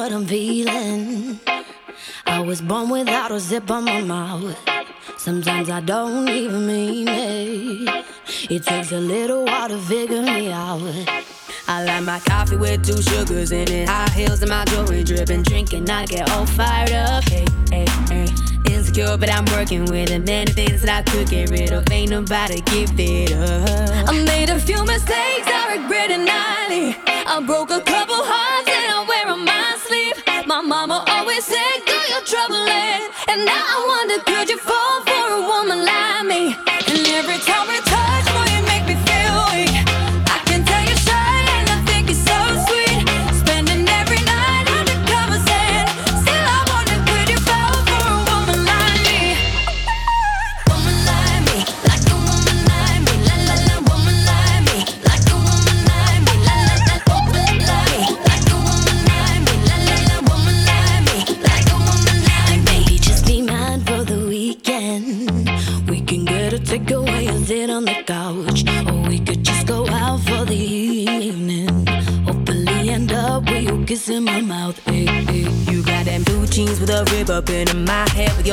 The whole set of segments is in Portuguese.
what I'm feeling. I was born without a zip on my mouth. Sometimes I don't even mean it. It takes a little while to figure me out. I like my coffee with two sugars in it. High heels and my jewelry dripping. Drinking, I get all fired up. Hey, hey, hey. Insecure, but I'm working with it. Many things that I could get rid of. Ain't nobody give it up. I made a few mistakes, I regret it nightly. I broke a couple hearts mama always said, Do your trouble And now I wonder, could you fall for a woman like me? And every time we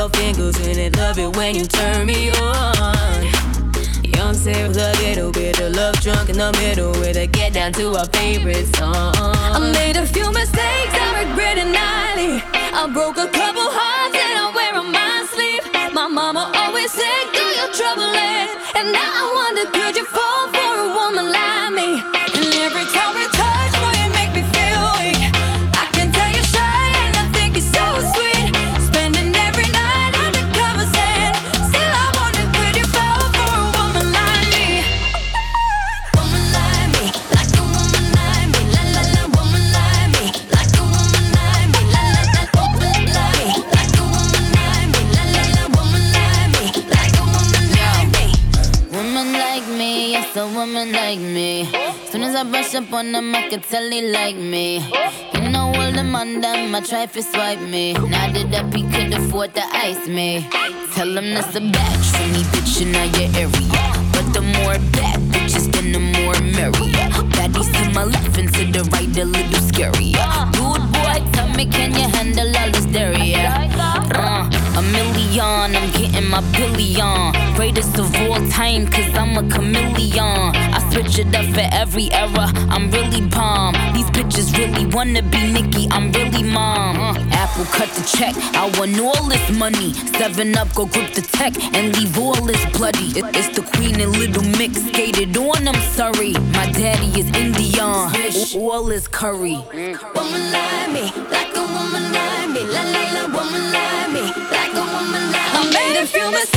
your fingers in it. Love it when you turn me on. Young Sarah, a little bit of love drunk in the middle with a get down to our favorite song. I made a few mistakes, I regret it nightly. I broke a couple hearts and I wear on my sleeve. My mama always said, Do your trouble And now I wonder, could you fall I brush up on them, I can tell they like me. You know all the man them, I try to swipe me. Now that up, he could afford to ice me. Tell him that's a batch for me, bitch, in your area. But the more bad bitches, then the more merrier. Baddies to my left and to the right, a little scarier. Dude, boy, tell me, can you handle all this dairy? Uh, a million, I'm getting my billion. Greatest of all time, cause I'm a chameleon. I switch it up for every era, I'm really bomb. These bitches really wanna be Nicki, I'm really mom. Apple cut the check, I want all this money. Seven up, go grip the tech and leave all this bloody. It's the queen and little mix, skated on, I'm sorry. My daddy is Indian, all this curry. Woman like me, like a woman like me, la la la, woman like me, like a woman like me. I made a few mistakes,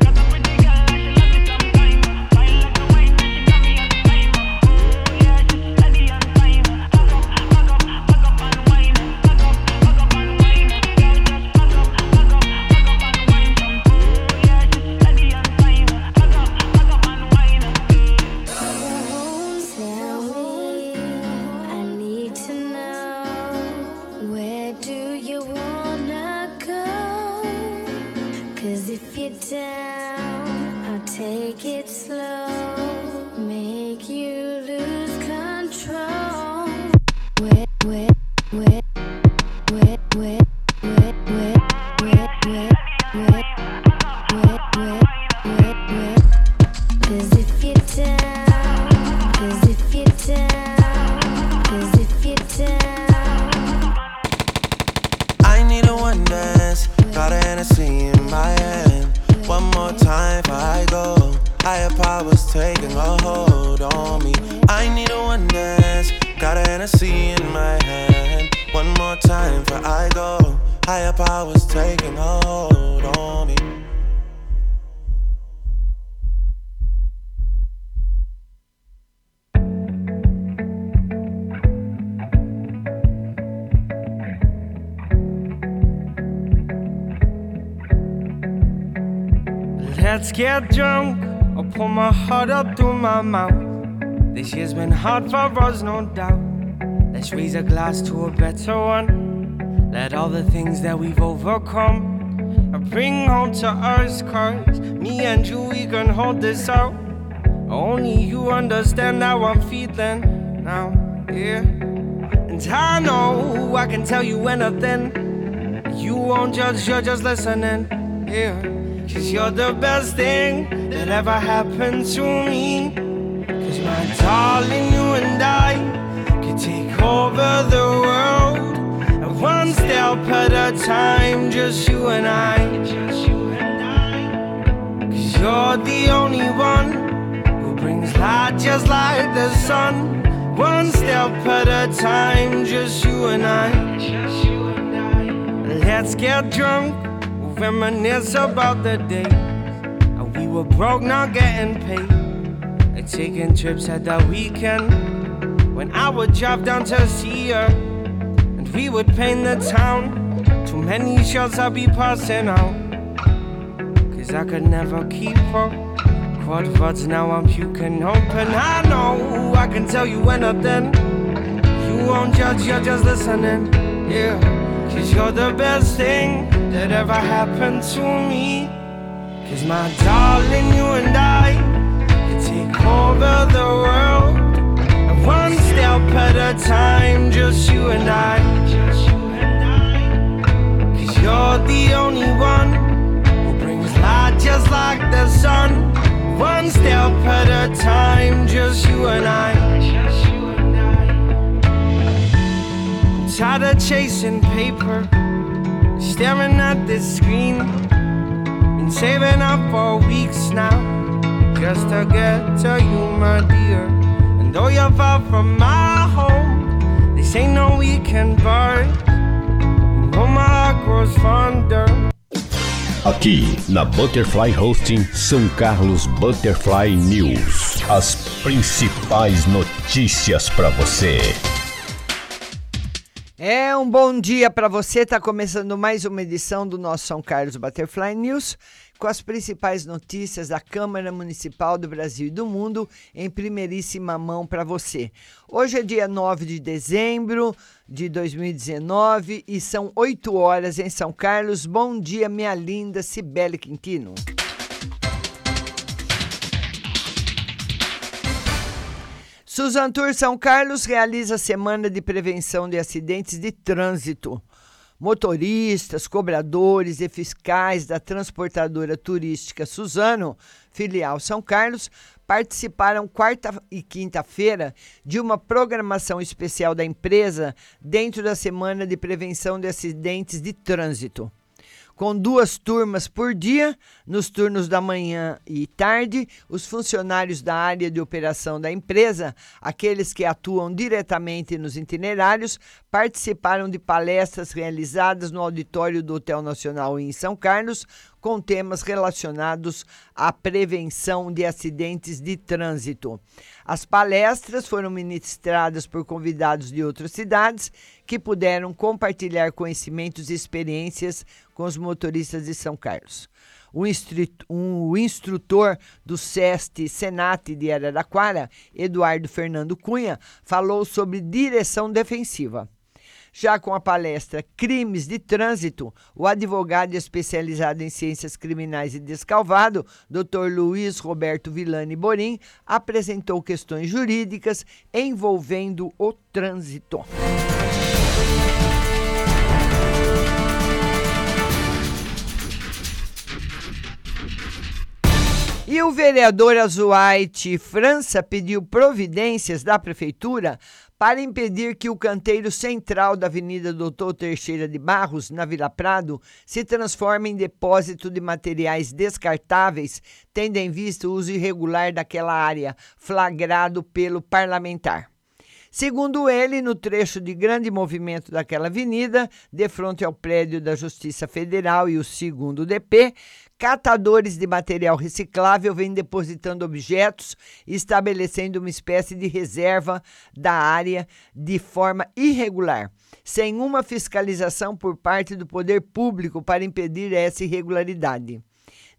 Let's get drunk. I'll pour my heart up through my mouth. This year's been hard for us, no doubt. Let's raise a glass to a better one. Let all the things that we've overcome uh, bring home to us, cause me and you, we can hold this out. Only you understand how I'm feeling now, yeah. And I know I can tell you anything. You won't judge, you're just listening, yeah. Cause you're the best thing that ever happened to me. Cause my darling, you and I could take over the world. And one step at a time, just you and I. Cause you're the only one who brings light just like the sun. One step at a time. Just you and I. Let's get drunk, reminisce about the day. how We were broke, not getting paid. And taking trips at the weekend. When I would drive down to see her, and we would paint the town. Too many shots I'd be passing out. Cause I could never keep up. Quad words now I'm puking open. I know I can tell you anything. You won't judge, you're just listening. Yeah, cause you're the best thing that ever happened to me. Cause my darling, you and I can take over the world. And one step at a time, just you and I. Cause you're the only one who brings light just like the sun. One step at a time, just you and I. Just you and I. Tired of chasing paper, staring at this screen. Been saving up for weeks now, just to get to you, my dear. And though you're far from my home, this ain't no weekend bar. Oh, my heart grows fonder. Aqui na Butterfly Hosting São Carlos Butterfly News. As principais notícias para você. É um bom dia para você. Está começando mais uma edição do nosso São Carlos Butterfly News com as principais notícias da Câmara Municipal do Brasil e do mundo em primeiríssima mão para você. Hoje é dia 9 de dezembro de 2019 e são 8 horas em São Carlos. Bom dia, minha linda Cibele Quintino. Suzan Tour São Carlos realiza semana de prevenção de acidentes de trânsito. Motoristas, cobradores e fiscais da transportadora turística Suzano, filial São Carlos, participaram quarta e quinta-feira de uma programação especial da empresa dentro da Semana de Prevenção de Acidentes de Trânsito com duas turmas por dia, nos turnos da manhã e tarde, os funcionários da área de operação da empresa, aqueles que atuam diretamente nos itinerários, participaram de palestras realizadas no auditório do Hotel Nacional em São Carlos, com temas relacionados à prevenção de acidentes de trânsito. As palestras foram ministradas por convidados de outras cidades que puderam compartilhar conhecimentos e experiências com os motoristas de São Carlos. O, um, instrutor do SEST Senat de Araraquara, Eduardo Fernando Cunha, falou sobre direção defensiva. Já com a palestra Crimes de Trânsito, o advogado especializado em ciências criminais e descalvado, Dr. Luiz Roberto Villani Borim, apresentou questões jurídicas envolvendo o trânsito. E o vereador Azuaite França pediu providências da prefeitura para impedir que o canteiro central da Avenida Doutor Teixeira de Barros, na Vila Prado, se transforme em depósito de materiais descartáveis, tendo em vista o uso irregular daquela área, flagrado pelo parlamentar. Segundo ele, no trecho de grande movimento daquela avenida, de frente ao prédio da Justiça Federal e o segundo DP, Catadores de material reciclável vêm depositando objetos estabelecendo uma espécie de reserva da área de forma irregular, sem uma fiscalização por parte do poder público para impedir essa irregularidade.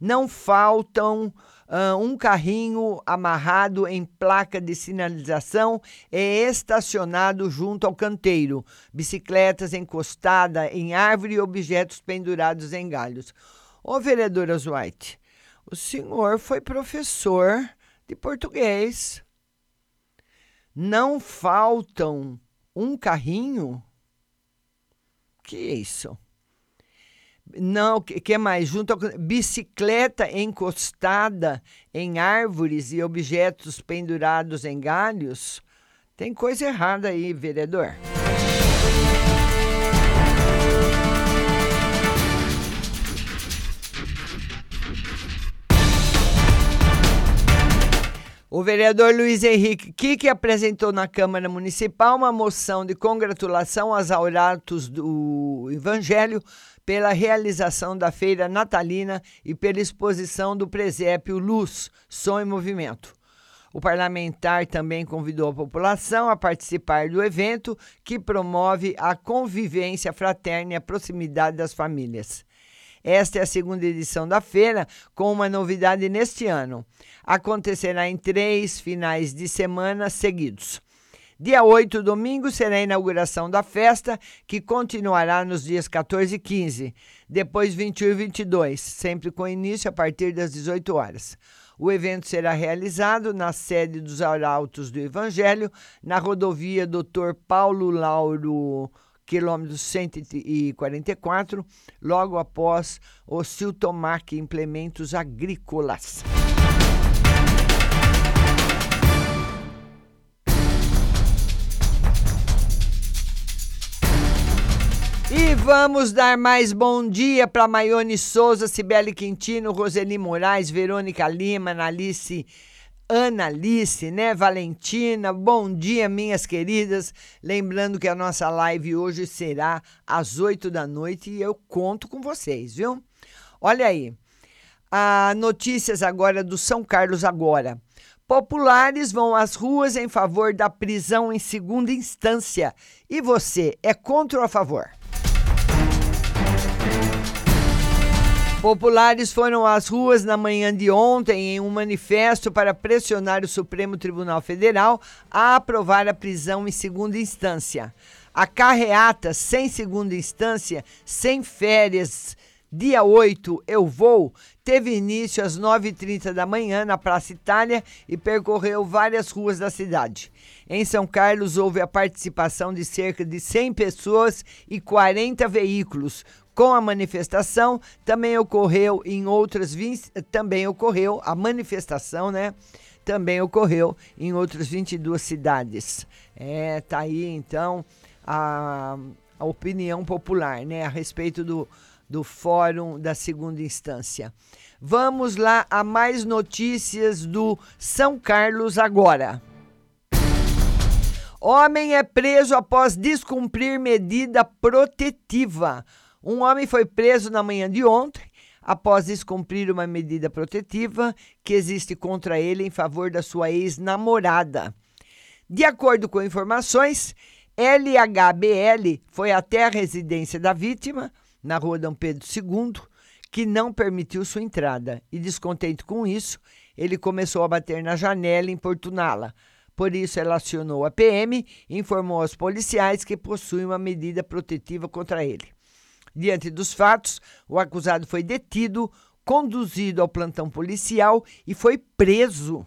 Não faltam uh, um carrinho amarrado em placa de sinalização e estacionado junto ao canteiro, bicicletas encostadas em árvore e objetos pendurados em galhos. Ô, vereadora White, o senhor foi professor de português. Não faltam um carrinho? Que isso? Não, que, que mais? Junto bicicleta encostada em árvores e objetos pendurados em galhos? Tem coisa errada aí, vereador. O vereador Luiz Henrique Kiki apresentou na Câmara Municipal uma moção de congratulação aos auratos do Evangelho pela realização da feira natalina e pela exposição do presépio Luz, Som e Movimento. O parlamentar também convidou a população a participar do evento que promove a convivência fraterna e a proximidade das famílias. Esta é a segunda edição da feira, com uma novidade neste ano. Acontecerá em três finais de semana seguidos. Dia 8, domingo, será a inauguração da festa, que continuará nos dias 14 e 15, depois 21 e 22, sempre com início a partir das 18 horas. O evento será realizado na sede dos Arautos do Evangelho, na rodovia Dr. Paulo Lauro quilômetro 144, logo após o Siltomac Implementos Agrícolas. E vamos dar mais bom dia para Maione Souza, Cibele Quintino, Roseli Moraes, Verônica Lima, Analice Ana Alice, né? Valentina, bom dia, minhas queridas. Lembrando que a nossa live hoje será às 8 da noite e eu conto com vocês, viu? Olha aí. A notícias agora do São Carlos agora. Populares vão às ruas em favor da prisão em segunda instância. E você é contra ou a favor? Populares foram às ruas na manhã de ontem em um manifesto para pressionar o Supremo Tribunal Federal a aprovar a prisão em segunda instância. A carreata sem segunda instância, sem férias, dia 8 eu vou, teve início às 9h30 da manhã na Praça Itália e percorreu várias ruas da cidade. Em São Carlos houve a participação de cerca de 100 pessoas e 40 veículos, com a manifestação. Também ocorreu em outras também ocorreu a manifestação, né? também ocorreu em outras 22 cidades. É, tá aí então a, a opinião popular, né, a respeito do, do fórum da segunda instância. Vamos lá a mais notícias do São Carlos agora. Homem é preso após descumprir medida protetiva. Um homem foi preso na manhã de ontem após descumprir uma medida protetiva que existe contra ele em favor da sua ex-namorada. De acordo com informações, LHBL foi até a residência da vítima, na rua Dom Pedro II, que não permitiu sua entrada. E descontente com isso, ele começou a bater na janela e importuná-la. Por isso, ela acionou a PM e informou aos policiais que possui uma medida protetiva contra ele. Diante dos fatos, o acusado foi detido, conduzido ao plantão policial e foi preso.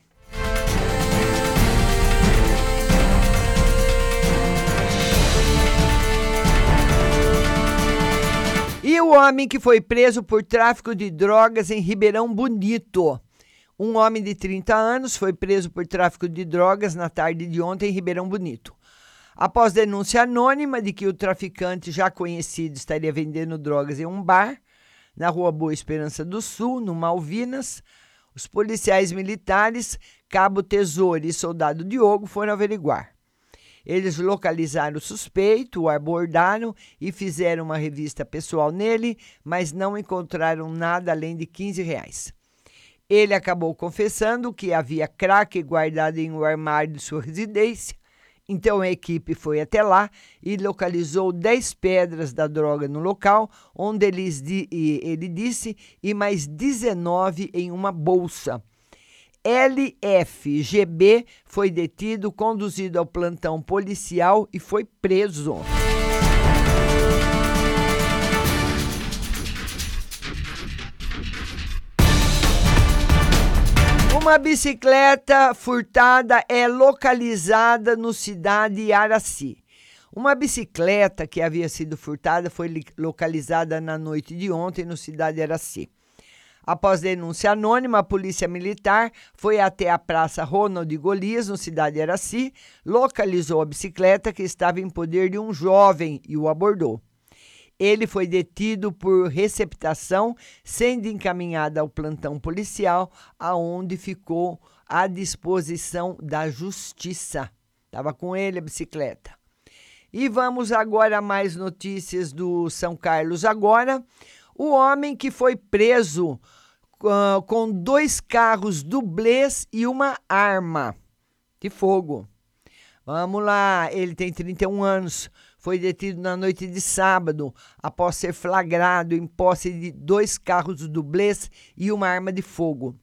E o homem que foi preso por tráfico de drogas em Ribeirão Bonito. Um homem de 30 anos foi preso por tráfico de drogas na tarde de ontem em Ribeirão Bonito. Após denúncia anônima de que o traficante já conhecido estaria vendendo drogas em um bar na Rua Boa Esperança do Sul, no Malvinas, os policiais militares, Cabo Tesouro e Soldado Diogo foram averiguar. Eles localizaram o suspeito, o abordaram e fizeram uma revista pessoal nele, mas não encontraram nada além de 15 reais. Ele acabou confessando que havia crack guardado em um armário de sua residência então a equipe foi até lá e localizou 10 pedras da droga no local, onde ele, disse, e mais 19 em uma bolsa. LFGB foi detido, conduzido ao plantão policial e foi preso. Uma bicicleta furtada é localizada no cidade Araci. Uma bicicleta que havia sido furtada foi localizada na noite de ontem no cidade Araci. Após denúncia anônima, a Polícia Militar foi até a Praça Ronald Golias, no cidade Araci, localizou a bicicleta que estava em poder de um jovem e o abordou. Ele foi detido por receptação, sendo encaminhado ao plantão policial, aonde ficou à disposição da justiça. Estava com ele a bicicleta. E vamos agora a mais notícias do São Carlos agora. O homem que foi preso uh, com dois carros dublês e uma arma de fogo. Vamos lá, ele tem 31 anos foi detido na noite de sábado após ser flagrado em posse de dois carros dublês e uma arma de fogo.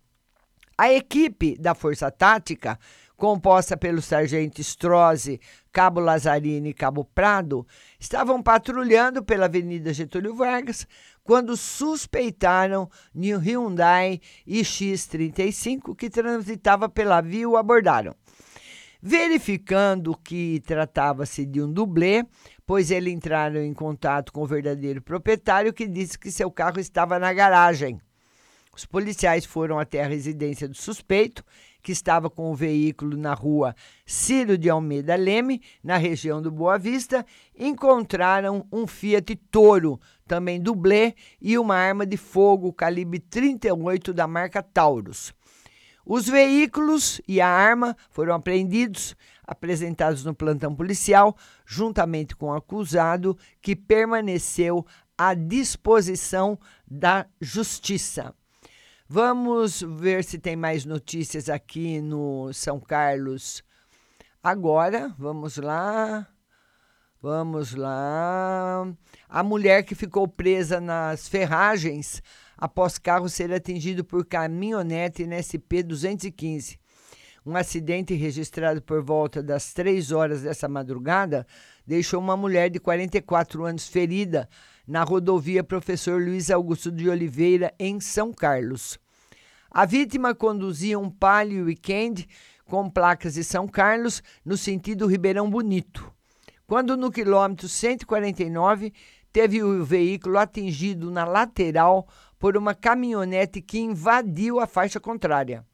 A equipe da Força Tática, composta pelo sargento Strozzi, Cabo Lazzarini e Cabo Prado, estavam patrulhando pela Avenida Getúlio Vargas quando suspeitaram de um Hyundai iX35 que transitava pela via e o abordaram. Verificando que tratava-se de um dublê, pois eles entraram em contato com o verdadeiro proprietário que disse que seu carro estava na garagem. Os policiais foram até a residência do suspeito, que estava com o veículo na rua Ciro de Almeida Leme, na região do Boa Vista, encontraram um Fiat Toro, também dublê, e uma arma de fogo calibre 38 da marca Taurus. Os veículos e a arma foram apreendidos, apresentados no plantão policial, juntamente com o acusado, que permaneceu à disposição da justiça. Vamos ver se tem mais notícias aqui no São Carlos. Agora, vamos lá. Vamos lá. A mulher que ficou presa nas ferragens após carro ser atingido por caminhonete NSP 215. Um acidente registrado por volta das 3 horas dessa madrugada deixou uma mulher de 44 anos ferida na rodovia Professor Luiz Augusto de Oliveira, em São Carlos. A vítima conduzia um Palio Weekend com placas de São Carlos no sentido Ribeirão Bonito. Quando no quilômetro 149 teve o veículo atingido na lateral por uma caminhonete que invadiu a faixa contrária.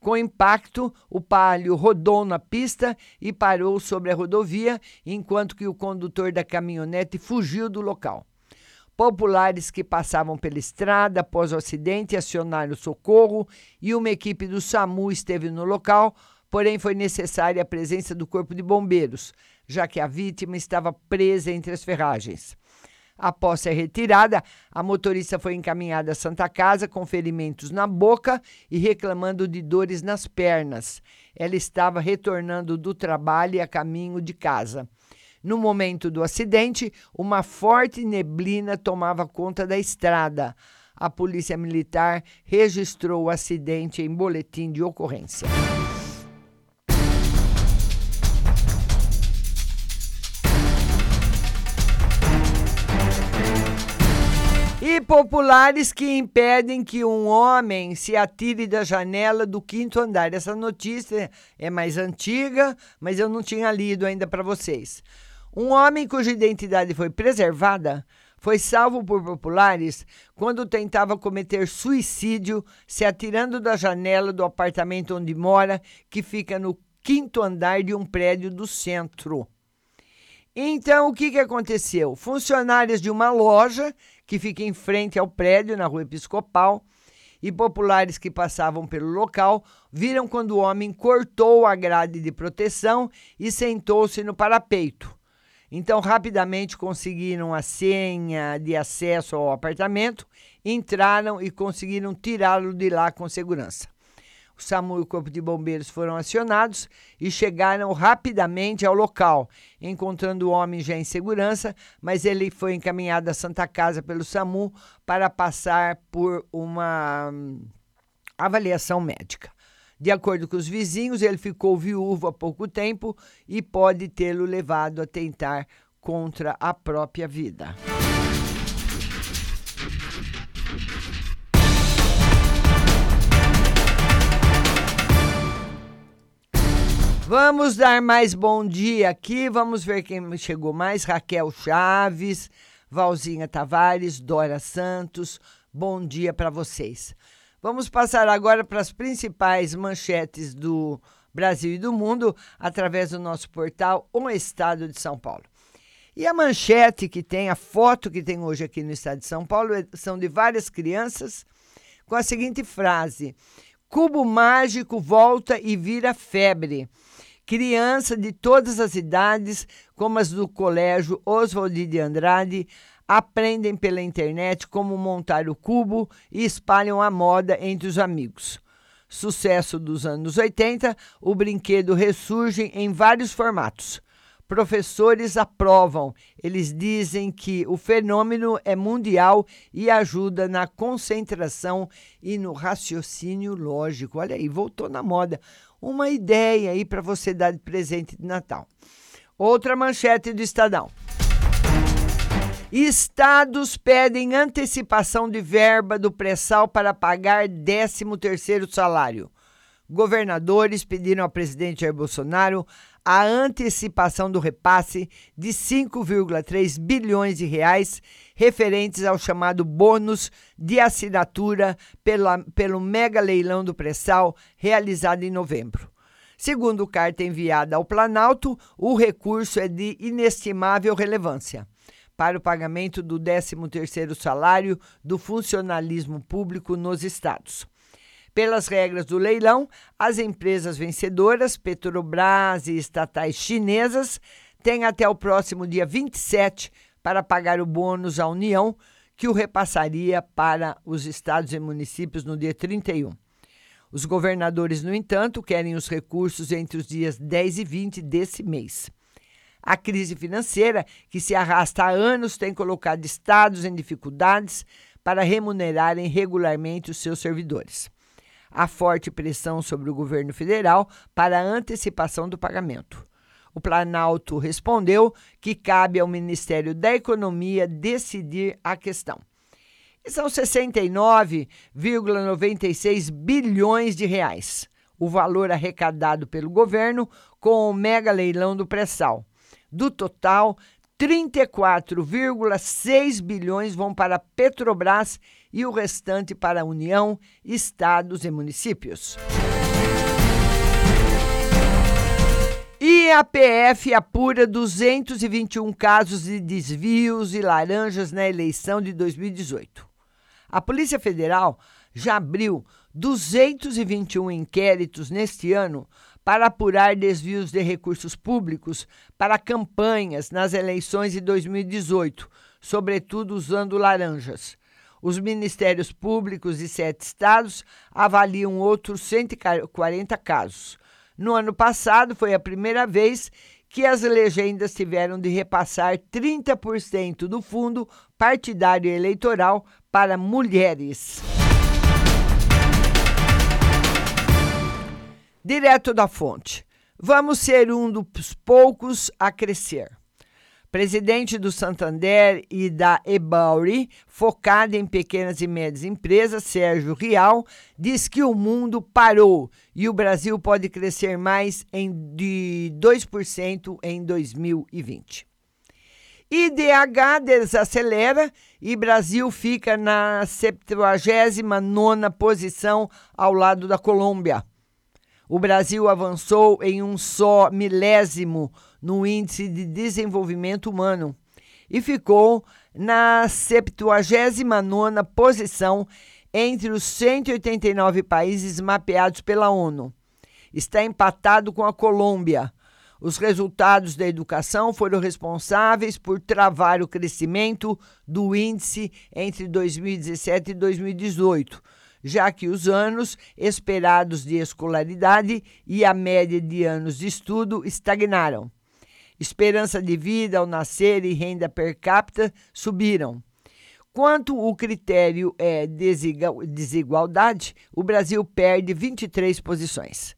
Com impacto, o Palio rodou na pista e parou sobre a rodovia, enquanto que o condutor da caminhonete fugiu do local. Populares que passavam pela estrada após o acidente acionaram o socorro e uma equipe do SAMU esteve no local, porém foi necessária a presença do Corpo de Bombeiros, já que a vítima estava presa entre as ferragens. Após ser retirada, a motorista foi encaminhada à Santa Casa com ferimentos na boca e reclamando de dores nas pernas. Ela estava retornando do trabalho e a caminho de casa. No momento do acidente, uma forte neblina tomava conta da estrada. A Polícia Militar registrou o acidente em boletim de ocorrência. E populares que impedem que um homem se atire da janela do quinto andar. Essa notícia é mais antiga, mas eu não tinha lido ainda para vocês. Um homem cuja identidade foi preservada foi salvo por populares quando tentava cometer suicídio se atirando da janela do apartamento onde mora, que fica no quinto andar de um prédio do centro. Então, o que, que aconteceu? Funcionários de uma loja que fica em frente ao prédio, na rua Episcopal, e populares que passavam pelo local viram quando o homem cortou a grade de proteção e sentou-se no parapeito. Então, rapidamente conseguiram a senha de acesso ao apartamento, entraram e conseguiram tirá-lo de lá com segurança. O SAMU e o Corpo de Bombeiros foram acionados e chegaram rapidamente ao local, encontrando o homem já em segurança, mas ele foi encaminhado à Santa Casa pelo SAMU para passar por uma hum, avaliação médica. De acordo com os vizinhos, ele ficou viúvo há pouco tempo e pode tê-lo levado a tentar contra a própria vida. Vamos dar mais bom dia aqui. Vamos ver quem chegou mais. Raquel Chaves, Valzinha Tavares, Dora Santos. Bom dia para vocês. Vamos passar agora para as principais manchetes do Brasil e do mundo através do nosso portal O Estado de São Paulo. E a manchete que tem, a foto que tem hoje aqui no estado de São Paulo, é, são de várias crianças com a seguinte frase: Cubo mágico volta e vira febre. Criança de todas as idades, como as do Colégio Oswald de Andrade, aprendem pela internet como montar o cubo e espalham a moda entre os amigos. Sucesso dos anos 80, o brinquedo ressurge em vários formatos. Professores aprovam. Eles dizem que o fenômeno é mundial e ajuda na concentração e no raciocínio lógico. Olha aí, voltou na moda uma ideia aí para você dar de presente de Natal. Outra manchete do Estadão. Estados pedem antecipação de verba do pré-sal para pagar 13º salário. Governadores pediram ao presidente Jair Bolsonaro a antecipação do repasse de 5,3 bilhões de reais referentes ao chamado bônus de assinatura pela, pelo mega leilão do pré-sal realizado em novembro. Segundo carta enviada ao Planalto, o recurso é de inestimável relevância para o pagamento do 13º salário do funcionalismo público nos estados. Pelas regras do leilão, as empresas vencedoras, Petrobras e estatais chinesas, têm até o próximo dia 27 para pagar o bônus à União, que o repassaria para os estados e municípios no dia 31. Os governadores, no entanto, querem os recursos entre os dias 10 e 20 desse mês. A crise financeira, que se arrasta há anos, tem colocado estados em dificuldades para remunerarem regularmente os seus servidores a forte pressão sobre o governo federal para a antecipação do pagamento. O Planalto respondeu que cabe ao Ministério da Economia decidir a questão. E são 69,96 bilhões de reais o valor arrecadado pelo governo com o mega leilão do pré-sal. Do total, 34,6 bilhões vão para Petrobras e o restante para a União, estados e municípios. E a PF apura 221 casos de desvios e laranjas na eleição de 2018. A Polícia Federal já abriu 221 inquéritos neste ano para apurar desvios de recursos públicos para campanhas nas eleições de 2018, sobretudo usando laranjas. Os ministérios públicos de sete estados avaliam outros 140 casos. No ano passado, foi a primeira vez que as legendas tiveram de repassar 30% do fundo partidário eleitoral para mulheres. Direto da fonte. Vamos ser um dos poucos a crescer. Presidente do Santander e da Ebauri, focada em pequenas e médias empresas, Sérgio Rial, diz que o mundo parou e o Brasil pode crescer mais em de 2% em 2020. IDH desacelera e Brasil fica na 79ª posição ao lado da Colômbia. O Brasil avançou em um só milésimo no Índice de Desenvolvimento Humano e ficou na 79ª posição entre os 189 países mapeados pela ONU. Está empatado com a Colômbia. Os resultados da educação foram responsáveis por travar o crescimento do índice entre 2017 e 2018 já que os anos esperados de escolaridade e a média de anos de estudo estagnaram. Esperança de vida ao nascer e renda per capita subiram. Quanto o critério é desigualdade, o Brasil perde 23 posições.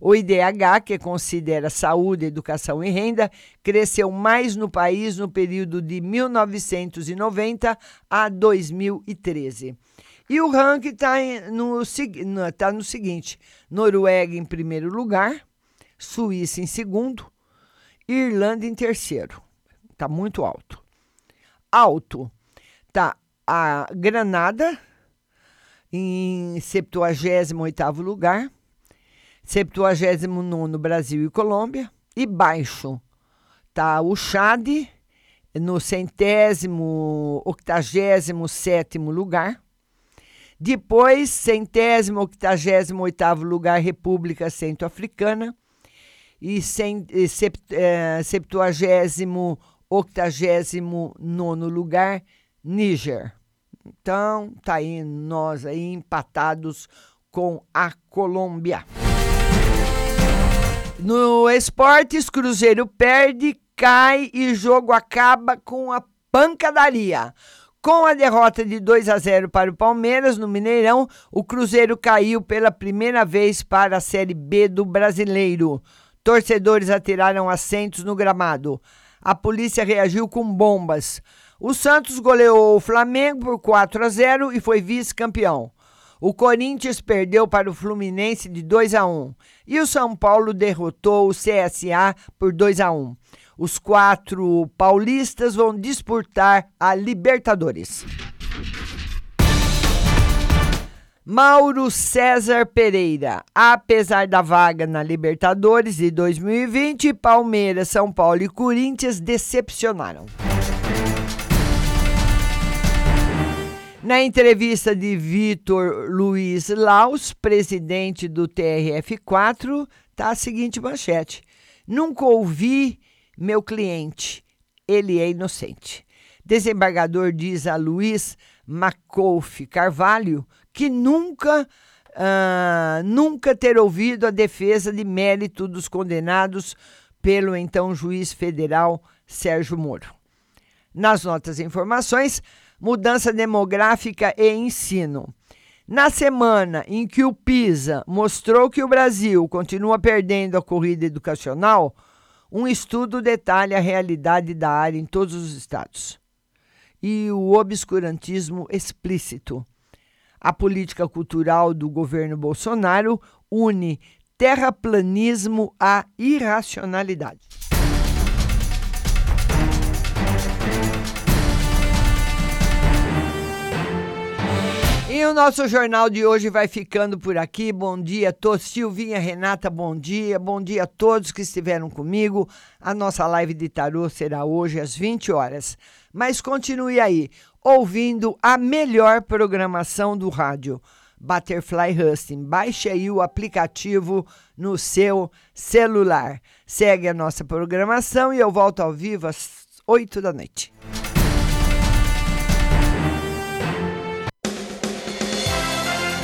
O IDH, que considera saúde, educação e renda, cresceu mais no país no período de 1990 a 2013. E o ranking está no, tá no seguinte: Noruega em primeiro lugar, Suíça em segundo, Irlanda em terceiro. Está muito alto. Alto está a Granada em 78 lugar, 79 Brasil e Colômbia, e baixo está o Chad no centésimo, octagésimo sétimo lugar, depois, centésimo, octagésimo oitavo lugar, República Centro-Africana. E é, septuagésimo, octagésimo nono lugar, Níger. Então, tá aí nós aí empatados com a Colômbia. No esportes, Cruzeiro perde, cai e jogo acaba com a pancadaria. Com a derrota de 2 a 0 para o Palmeiras no Mineirão, o Cruzeiro caiu pela primeira vez para a Série B do Brasileiro. Torcedores atiraram assentos no gramado. A polícia reagiu com bombas. O Santos goleou o Flamengo por 4 a 0 e foi vice-campeão. O Corinthians perdeu para o Fluminense de 2 a 1 e o São Paulo derrotou o CSA por 2 a 1. Os quatro paulistas vão disputar a Libertadores. Mauro César Pereira. Apesar da vaga na Libertadores de 2020, Palmeiras, São Paulo e Corinthians decepcionaram. Na entrevista de Vitor Luiz Laus, presidente do TRF4, está a seguinte manchete: Nunca ouvi meu cliente, ele é inocente. Desembargador diz a Luiz Macouf Carvalho que nunca, uh, nunca ter ouvido a defesa de mérito dos condenados pelo então juiz federal Sérgio Moro. Nas notas e informações, mudança demográfica e ensino. Na semana em que o PISA mostrou que o Brasil continua perdendo a corrida educacional, um estudo detalha a realidade da área em todos os estados. E o obscurantismo explícito. A política cultural do governo Bolsonaro une terraplanismo à irracionalidade. E o nosso jornal de hoje vai ficando por aqui. Bom dia a todos. Silvinha, Renata, bom dia. Bom dia a todos que estiveram comigo. A nossa live de tarô será hoje às 20 horas. Mas continue aí, ouvindo a melhor programação do rádio. Butterfly Husting. Baixe aí o aplicativo no seu celular. Segue a nossa programação e eu volto ao vivo às 8 da noite.